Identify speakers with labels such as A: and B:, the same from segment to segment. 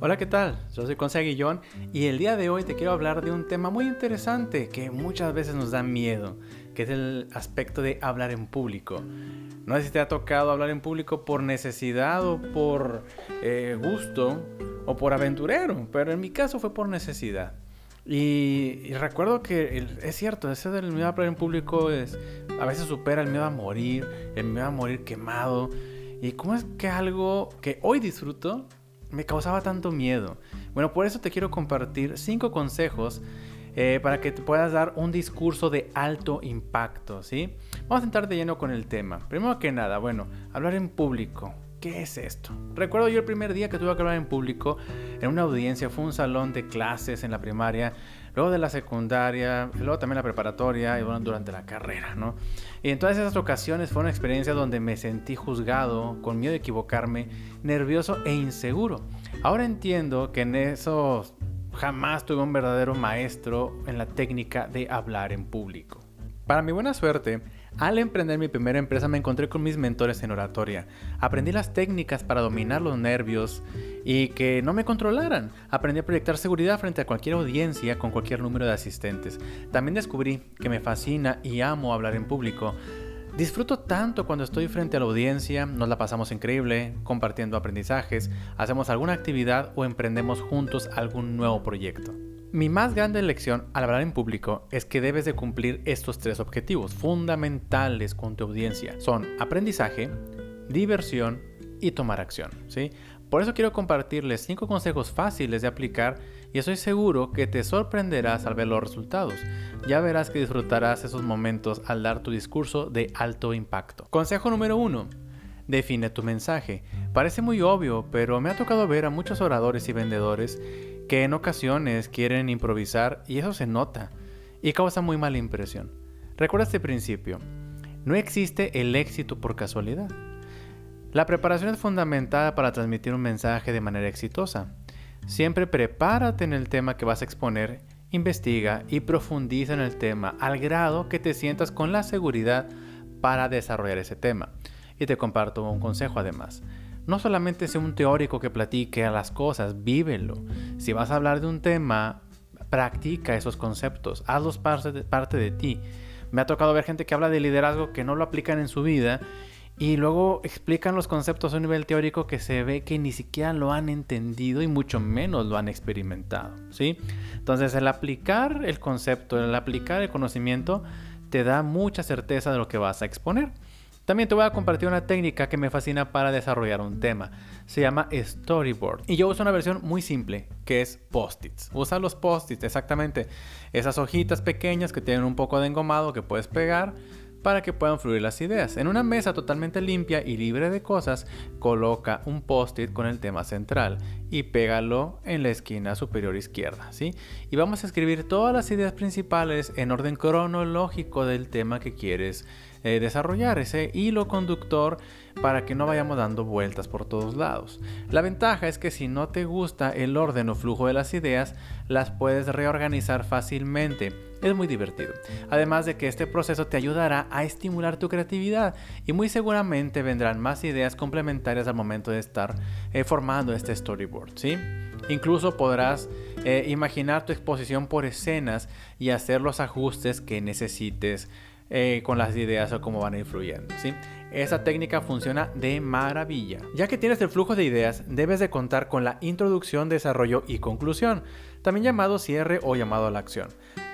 A: Hola, ¿qué tal? Yo soy Conce Guillón y el día de hoy te quiero hablar de un tema muy interesante que muchas veces nos da miedo, que es el aspecto de hablar en público. No sé si te ha tocado hablar en público por necesidad o por eh, gusto o por aventurero, pero en mi caso fue por necesidad. Y, recuerdo que es cierto, ese del miedo a hablar en público es, a veces supera el miedo a morir, el miedo a morir quemado. Y cómo es que algo que hoy disfruto me causaba tanto miedo. Bueno, por eso te quiero compartir cinco consejos eh, para que te puedas dar un discurso de alto impacto, ¿sí? Vamos a entrar de lleno con el tema. Primero que nada, bueno, hablar en público. ¿Qué es esto? Recuerdo yo el primer día que tuve que hablar en público en una audiencia, fue un salón de clases en la primaria, luego de la secundaria, luego también la preparatoria y bueno, durante la carrera, ¿no? Y en todas esas ocasiones fue una experiencia donde me sentí juzgado, con miedo de equivocarme, nervioso e inseguro. Ahora entiendo que en eso jamás tuve un verdadero maestro en la técnica de hablar en público. Para mi buena suerte, al emprender mi primera empresa me encontré con mis mentores en oratoria. Aprendí las técnicas para dominar los nervios y que no me controlaran. Aprendí a proyectar seguridad frente a cualquier audiencia con cualquier número de asistentes. También descubrí que me fascina y amo hablar en público. Disfruto tanto cuando estoy frente a la audiencia, nos la pasamos increíble, compartiendo aprendizajes, hacemos alguna actividad o emprendemos juntos algún nuevo proyecto. Mi más grande lección al hablar en público es que debes de cumplir estos tres objetivos fundamentales con tu audiencia. Son aprendizaje, diversión y tomar acción. ¿sí? Por eso quiero compartirles 5 consejos fáciles de aplicar y estoy seguro que te sorprenderás al ver los resultados. Ya verás que disfrutarás esos momentos al dar tu discurso de alto impacto. Consejo número 1. Define tu mensaje. Parece muy obvio, pero me ha tocado ver a muchos oradores y vendedores que en ocasiones quieren improvisar y eso se nota y causa muy mala impresión. Recuerda este principio. No existe el éxito por casualidad. La preparación es fundamental para transmitir un mensaje de manera exitosa. Siempre prepárate en el tema que vas a exponer, investiga y profundiza en el tema al grado que te sientas con la seguridad para desarrollar ese tema. Y te comparto un consejo además. No solamente sea un teórico que platique a las cosas, vívelo. Si vas a hablar de un tema, practica esos conceptos, hazlos parte de, parte de ti. Me ha tocado ver gente que habla de liderazgo que no lo aplican en su vida y luego explican los conceptos a un nivel teórico que se ve que ni siquiera lo han entendido y mucho menos lo han experimentado, ¿sí? Entonces, el aplicar el concepto, el aplicar el conocimiento te da mucha certeza de lo que vas a exponer. También te voy a compartir una técnica que me fascina para desarrollar un tema. Se llama Storyboard. Y yo uso una versión muy simple, que es post-its. Usa los post-its, exactamente. Esas hojitas pequeñas que tienen un poco de engomado que puedes pegar para que puedan fluir las ideas. En una mesa totalmente limpia y libre de cosas, coloca un post-it con el tema central y pégalo en la esquina superior izquierda, ¿sí? Y vamos a escribir todas las ideas principales en orden cronológico del tema que quieres eh, desarrollar, ese hilo conductor para que no vayamos dando vueltas por todos lados. La ventaja es que si no te gusta el orden o flujo de las ideas, las puedes reorganizar fácilmente es muy divertido. Además de que este proceso te ayudará a estimular tu creatividad y muy seguramente vendrán más ideas complementarias al momento de estar eh, formando este storyboard, ¿sí? Incluso podrás eh, imaginar tu exposición por escenas y hacer los ajustes que necesites eh, con las ideas o cómo van influyendo, ¿sí? Esa técnica funciona de maravilla. Ya que tienes el flujo de ideas, debes de contar con la introducción, desarrollo y conclusión, también llamado cierre o llamado a la acción.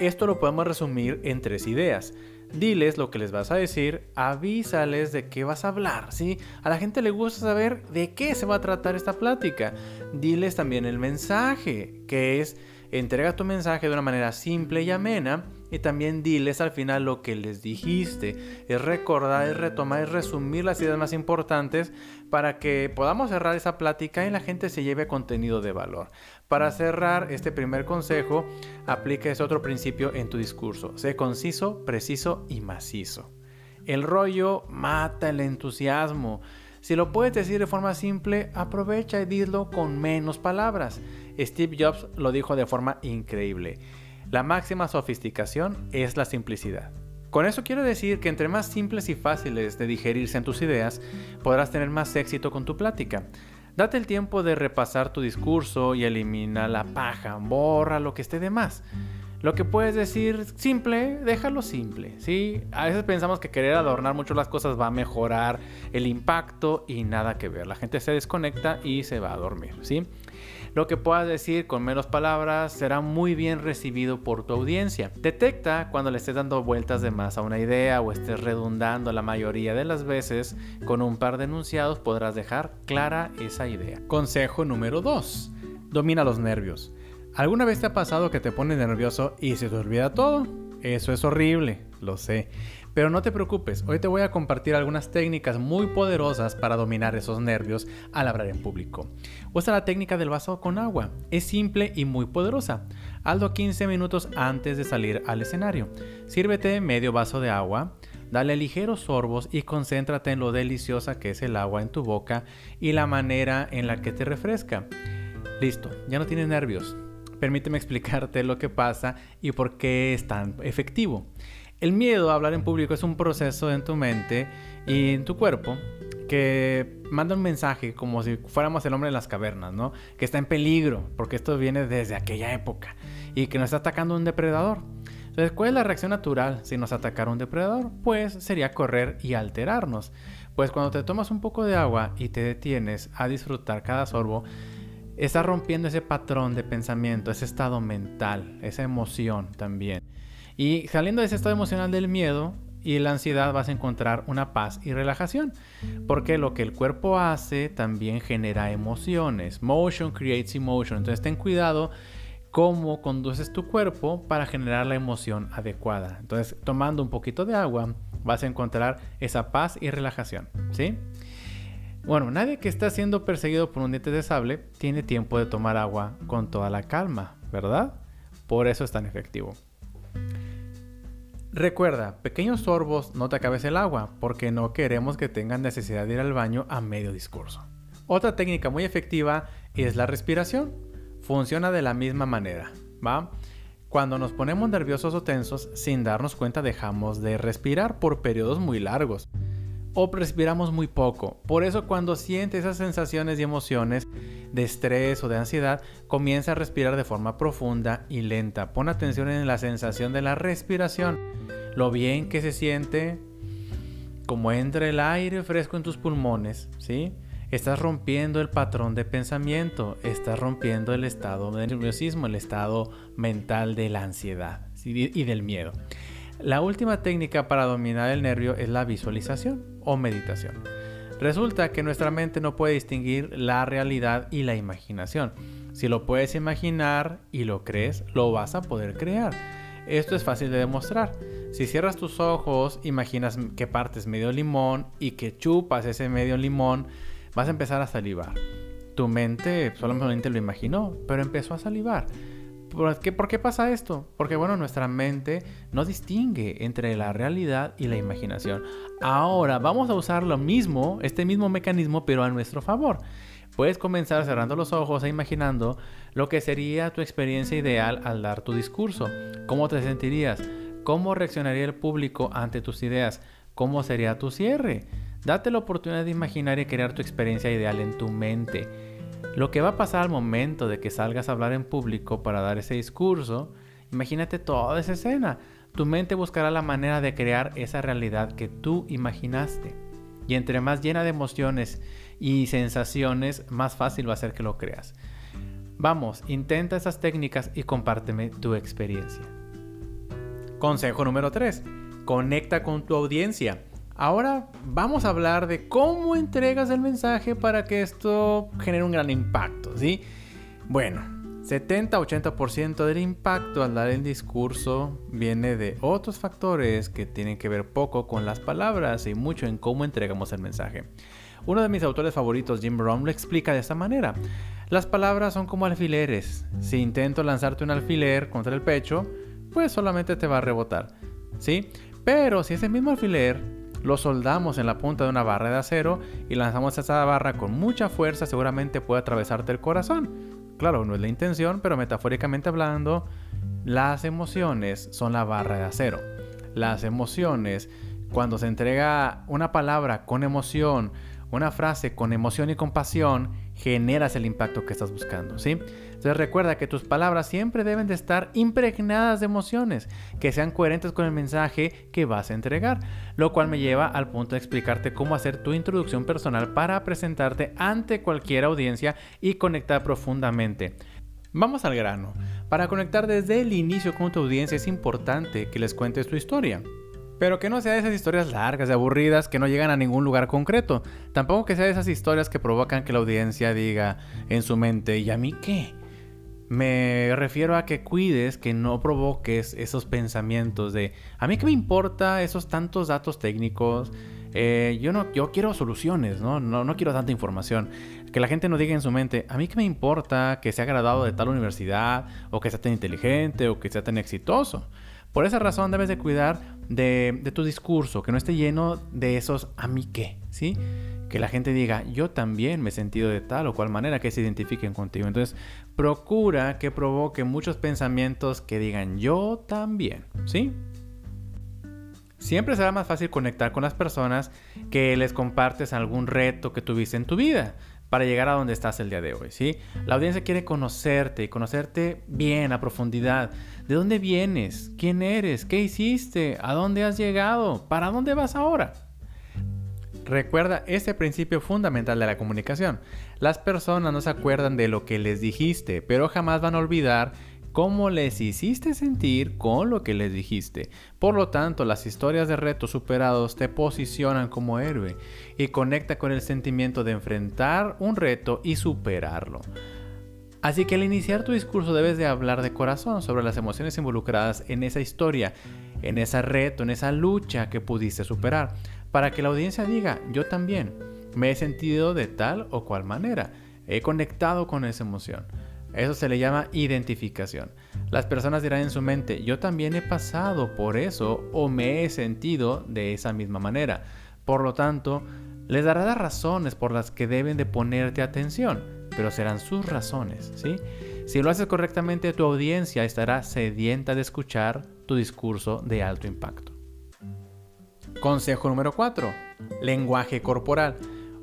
A: Esto lo podemos resumir en tres ideas. Diles lo que les vas a decir, avísales de qué vas a hablar, ¿sí? A la gente le gusta saber de qué se va a tratar esta plática. Diles también el mensaje, que es entrega tu mensaje de una manera simple y amena y también diles al final lo que les dijiste. Es recordar, es retomar, es resumir las ideas más importantes para que podamos cerrar esa plática y la gente se lleve contenido de valor. Para cerrar este primer consejo, aplica ese otro principio en tu discurso. Sé conciso, preciso y macizo. El rollo mata el entusiasmo. Si lo puedes decir de forma simple, aprovecha y dilo con menos palabras. Steve Jobs lo dijo de forma increíble. La máxima sofisticación es la simplicidad. Con eso quiero decir que entre más simples y fáciles de digerirse en tus ideas, podrás tener más éxito con tu plática. Date el tiempo de repasar tu discurso y elimina la paja, borra lo que esté de más. Lo que puedes decir simple, déjalo simple, ¿sí? A veces pensamos que querer adornar mucho las cosas va a mejorar el impacto y nada que ver. La gente se desconecta y se va a dormir, ¿sí? Lo que puedas decir con menos palabras será muy bien recibido por tu audiencia. Detecta cuando le estés dando vueltas de más a una idea o estés redundando la mayoría de las veces. Con un par de enunciados podrás dejar clara esa idea. Consejo número 2. Domina los nervios. ¿Alguna vez te ha pasado que te pones nervioso y se te olvida todo? Eso es horrible, lo sé. Pero no te preocupes, hoy te voy a compartir algunas técnicas muy poderosas para dominar esos nervios al hablar en público. Usa la técnica del vaso con agua. Es simple y muy poderosa. Hazlo 15 minutos antes de salir al escenario. Sírvete medio vaso de agua. Dale ligeros sorbos y concéntrate en lo deliciosa que es el agua en tu boca y la manera en la que te refresca. Listo, ya no tienes nervios permíteme explicarte lo que pasa y por qué es tan efectivo. El miedo a hablar en público es un proceso en tu mente y en tu cuerpo que manda un mensaje como si fuéramos el hombre de las cavernas, ¿no? Que está en peligro, porque esto viene desde aquella época y que nos está atacando un depredador. Entonces, ¿cuál es la reacción natural si nos atacara un depredador? Pues sería correr y alterarnos. Pues cuando te tomas un poco de agua y te detienes a disfrutar cada sorbo, Estás rompiendo ese patrón de pensamiento, ese estado mental, esa emoción también. Y saliendo de ese estado emocional del miedo y la ansiedad vas a encontrar una paz y relajación. Porque lo que el cuerpo hace también genera emociones. Motion creates emotion. Entonces ten cuidado cómo conduces tu cuerpo para generar la emoción adecuada. Entonces tomando un poquito de agua vas a encontrar esa paz y relajación. ¿Sí? Bueno, nadie que está siendo perseguido por un diente de sable tiene tiempo de tomar agua con toda la calma, ¿verdad? Por eso es tan efectivo. Recuerda, pequeños sorbos, no te acabes el agua, porque no queremos que tengan necesidad de ir al baño a medio discurso. Otra técnica muy efectiva es la respiración. Funciona de la misma manera, ¿va? Cuando nos ponemos nerviosos o tensos, sin darnos cuenta dejamos de respirar por periodos muy largos o respiramos muy poco. Por eso cuando sientes esas sensaciones y emociones de estrés o de ansiedad, comienza a respirar de forma profunda y lenta. Pon atención en la sensación de la respiración, lo bien que se siente, como entra el aire fresco en tus pulmones, ¿sí? Estás rompiendo el patrón de pensamiento, estás rompiendo el estado de nerviosismo, el estado mental de la ansiedad y del miedo. La última técnica para dominar el nervio es la visualización o meditación. Resulta que nuestra mente no puede distinguir la realidad y la imaginación. Si lo puedes imaginar y lo crees, lo vas a poder crear. Esto es fácil de demostrar. Si cierras tus ojos, imaginas que partes medio limón y que chupas ese medio limón, vas a empezar a salivar. Tu mente solamente lo imaginó, pero empezó a salivar. ¿Por qué, ¿Por qué pasa esto? Porque bueno, nuestra mente no distingue entre la realidad y la imaginación. Ahora vamos a usar lo mismo, este mismo mecanismo, pero a nuestro favor. Puedes comenzar cerrando los ojos e imaginando lo que sería tu experiencia ideal al dar tu discurso. ¿Cómo te sentirías? ¿Cómo reaccionaría el público ante tus ideas? ¿Cómo sería tu cierre? Date la oportunidad de imaginar y crear tu experiencia ideal en tu mente. Lo que va a pasar al momento de que salgas a hablar en público para dar ese discurso, imagínate toda esa escena. Tu mente buscará la manera de crear esa realidad que tú imaginaste. Y entre más llena de emociones y sensaciones, más fácil va a ser que lo creas. Vamos, intenta esas técnicas y compárteme tu experiencia. Consejo número 3. Conecta con tu audiencia. Ahora vamos a hablar de cómo entregas el mensaje para que esto genere un gran impacto, ¿sí? Bueno, 70-80% del impacto al dar el discurso viene de otros factores que tienen que ver poco con las palabras y mucho en cómo entregamos el mensaje. Uno de mis autores favoritos, Jim Brown, lo explica de esta manera. Las palabras son como alfileres. Si intento lanzarte un alfiler contra el pecho, pues solamente te va a rebotar, ¿sí? Pero si ese mismo alfiler lo soldamos en la punta de una barra de acero y lanzamos esa barra con mucha fuerza, seguramente puede atravesarte el corazón. Claro, no es la intención, pero metafóricamente hablando, las emociones son la barra de acero. Las emociones, cuando se entrega una palabra con emoción, una frase con emoción y compasión, generas el impacto que estás buscando, ¿sí? Entonces recuerda que tus palabras siempre deben de estar impregnadas de emociones, que sean coherentes con el mensaje que vas a entregar, lo cual me lleva al punto de explicarte cómo hacer tu introducción personal para presentarte ante cualquier audiencia y conectar profundamente. Vamos al grano. Para conectar desde el inicio con tu audiencia es importante que les cuentes tu historia. Pero que no sea de esas historias largas y aburridas que no llegan a ningún lugar concreto. Tampoco que sea de esas historias que provocan que la audiencia diga en su mente, ¿y a mí qué? Me refiero a que cuides, que no provoques esos pensamientos de, ¿a mí qué me importa esos tantos datos técnicos? Eh, yo no, yo quiero soluciones, ¿no? ¿no? No quiero tanta información. Que la gente no diga en su mente, a mí qué me importa que sea graduado de tal universidad, o que sea tan inteligente, o que sea tan exitoso. Por esa razón debes de cuidar de, tu discurso, que no esté lleno de esos a mí qué, ¿sí? Que la gente diga, yo también me he sentido de tal o cual manera que se identifiquen contigo. Entonces, procura que provoque muchos pensamientos que digan yo también, ¿sí? Siempre será más fácil conectar con las personas que les compartes algún reto que tuviste en tu vida para llegar a donde estás el día de hoy, ¿sí? La audiencia quiere conocerte y conocerte bien, a profundidad. ¿De dónde vienes? ¿Quién eres? ¿Qué hiciste? ¿A dónde has llegado? ¿Para dónde vas ahora? Recuerda este principio fundamental de la comunicación. Las personas no se acuerdan de lo que les dijiste, pero jamás van a olvidar cómo les hiciste sentir con lo que les dijiste. Por lo tanto, las historias de retos superados te posicionan como héroe y conecta con el sentimiento de enfrentar un reto y superarlo. Así que al iniciar tu discurso debes de hablar de corazón sobre las emociones involucradas en esa historia, en ese reto, en esa lucha que pudiste superar, para que la audiencia diga, yo también me he sentido de tal o cual manera, he conectado con esa emoción. Eso se le llama identificación. Las personas dirán en su mente, yo también he pasado por eso o me he sentido de esa misma manera. Por lo tanto, les dará las razones por las que deben de ponerte atención, pero serán sus razones, ¿sí? Si lo haces correctamente, tu audiencia estará sedienta de escuchar tu discurso de alto impacto. Consejo número 4. Lenguaje corporal.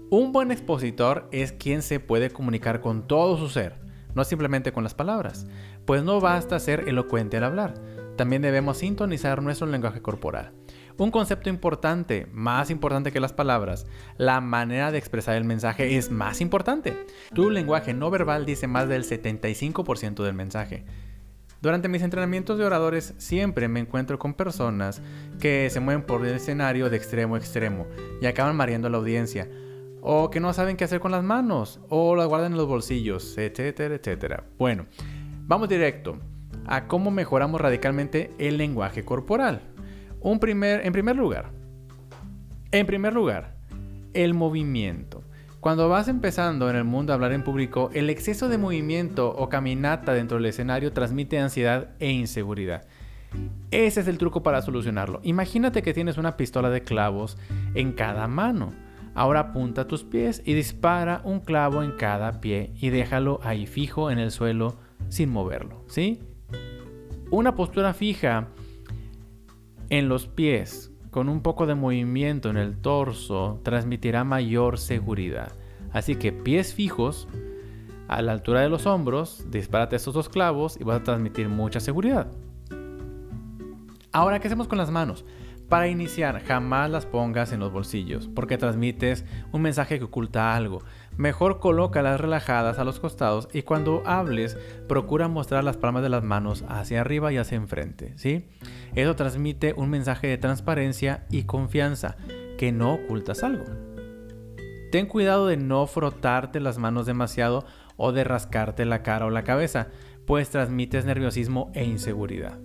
A: Un buen expositor es quien se puede comunicar con todo su ser no simplemente con las palabras, pues no basta ser elocuente al hablar, también debemos sintonizar nuestro lenguaje corporal. Un concepto importante, más importante que las palabras, la manera de expresar el mensaje es más importante. Tu lenguaje no verbal dice más del 75% del mensaje. Durante mis entrenamientos de oradores siempre me encuentro con personas que se mueven por el escenario de extremo a extremo y acaban mareando a la audiencia o que no saben qué hacer con las manos, o las guardan en los bolsillos, etcétera, etcétera. Bueno, vamos directo a cómo mejoramos radicalmente el lenguaje corporal. Un primer, en primer lugar, en primer lugar, el movimiento. Cuando vas empezando en el mundo a hablar en público, el exceso de movimiento o caminata dentro del escenario transmite ansiedad e inseguridad. Ese es el truco para solucionarlo. Imagínate que tienes una pistola de clavos en cada mano. Ahora apunta tus pies y dispara un clavo en cada pie y déjalo ahí fijo en el suelo sin moverlo, ¿sí? Una postura fija en los pies con un poco de movimiento en el torso transmitirá mayor seguridad. Así que pies fijos a la altura de los hombros, dispárate estos dos clavos y vas a transmitir mucha seguridad. Ahora, ¿qué hacemos con las manos? Para iniciar, jamás las pongas en los bolsillos, porque transmites un mensaje que oculta algo. Mejor colócalas relajadas a los costados y cuando hables, procura mostrar las palmas de las manos hacia arriba y hacia enfrente, ¿sí? Eso transmite un mensaje de transparencia y confianza, que no ocultas algo. Ten cuidado de no frotarte las manos demasiado o de rascarte la cara o la cabeza, pues transmites nerviosismo e inseguridad.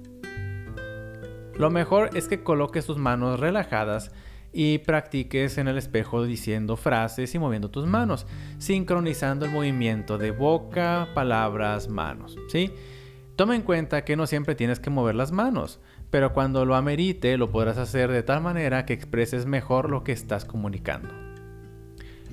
A: Lo mejor es que coloques tus manos relajadas y practiques en el espejo diciendo frases y moviendo tus manos, sincronizando el movimiento de boca, palabras, manos, ¿sí? Toma en cuenta que no siempre tienes que mover las manos. pero cuando lo amerite lo podrás hacer de tal manera que expreses mejor lo que estás comunicando.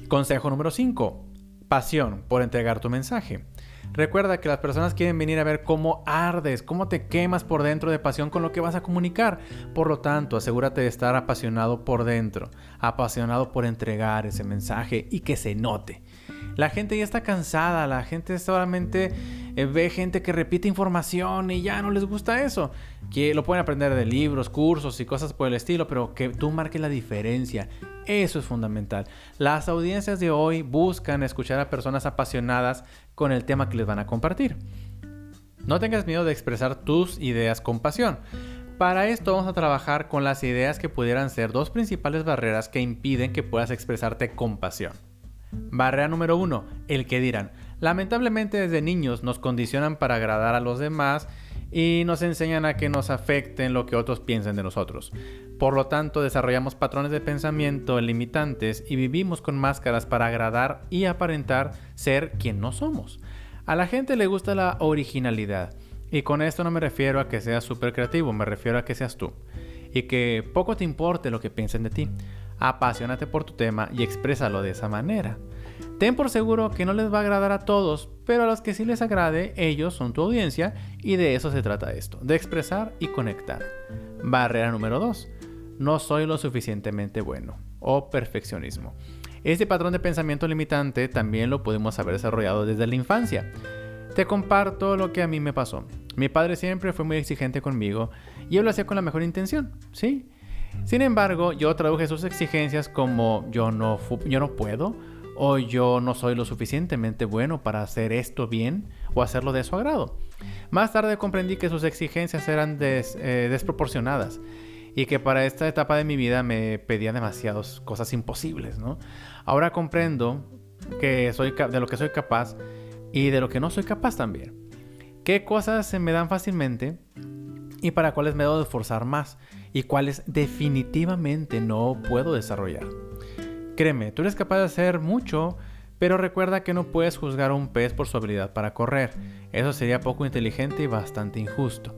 A: Consejo número 5. Pasión por entregar tu mensaje. Recuerda que las personas quieren venir a ver cómo ardes, cómo te quemas por dentro de pasión con lo que vas a comunicar. Por lo tanto, asegúrate de estar apasionado por dentro, apasionado por entregar ese mensaje y que se note. La gente ya está cansada, la gente solamente ve gente que repite información y ya no les gusta eso. Que lo pueden aprender de libros, cursos y cosas por el estilo, pero que tú marques la diferencia. Eso es fundamental. Las audiencias de hoy buscan escuchar a personas apasionadas con el tema que les van a compartir. No tengas miedo de expresar tus ideas con pasión. Para esto vamos a trabajar con las ideas que pudieran ser dos principales barreras que impiden que puedas expresarte con pasión. Barrera número uno, el que dirán. Lamentablemente desde niños nos condicionan para agradar a los demás y nos enseñan a que nos afecten lo que otros piensen de nosotros. Por lo tanto, desarrollamos patrones de pensamiento limitantes y vivimos con máscaras para agradar y aparentar ser quien no somos. A la gente le gusta la originalidad. Y con esto no me refiero a que seas súper creativo, me refiero a que seas tú. Y que poco te importe lo que piensen de ti. Apasionate por tu tema y exprésalo de esa manera. Ten por seguro que no les va a agradar a todos, pero a los que sí les agrade, ellos son tu audiencia y de eso se trata esto, de expresar y conectar. Barrera número 2 no soy lo suficientemente bueno o perfeccionismo. Este patrón de pensamiento limitante también lo podemos haber desarrollado desde la infancia. Te comparto lo que a mí me pasó. Mi padre siempre fue muy exigente conmigo y él lo hacía con la mejor intención, ¿sí? Sin embargo, yo traduje sus exigencias como yo no, yo no puedo o yo no soy lo suficientemente bueno para hacer esto bien o hacerlo de su agrado. Más tarde comprendí que sus exigencias eran eh, desproporcionadas y que para esta etapa de mi vida me pedía demasiadas cosas imposibles, ¿no? Ahora comprendo que soy de lo que soy capaz y de lo que no soy capaz también. ¿Qué cosas se me dan fácilmente y para cuáles me debo de esforzar más y cuáles definitivamente no puedo desarrollar? Créeme, tú eres capaz de hacer mucho, pero recuerda que no puedes juzgar a un pez por su habilidad para correr. Eso sería poco inteligente y bastante injusto.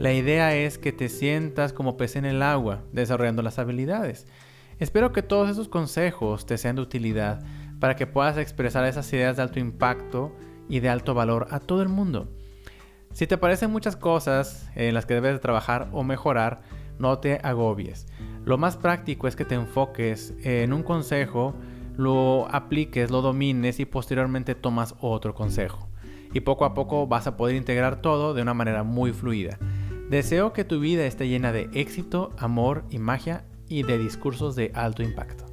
A: La idea es que te sientas como pez en el agua, desarrollando las habilidades. Espero que todos esos consejos te sean de utilidad para que puedas expresar esas ideas de alto impacto y de alto valor a todo el mundo. Si te parecen muchas cosas en las que debes de trabajar o mejorar, no te agobies. Lo más práctico es que te enfoques en un consejo, lo apliques, lo domines y posteriormente tomas otro consejo. Y poco a poco vas a poder integrar todo de una manera muy fluida. Deseo que tu vida esté llena de éxito, amor y magia y de discursos de alto impacto.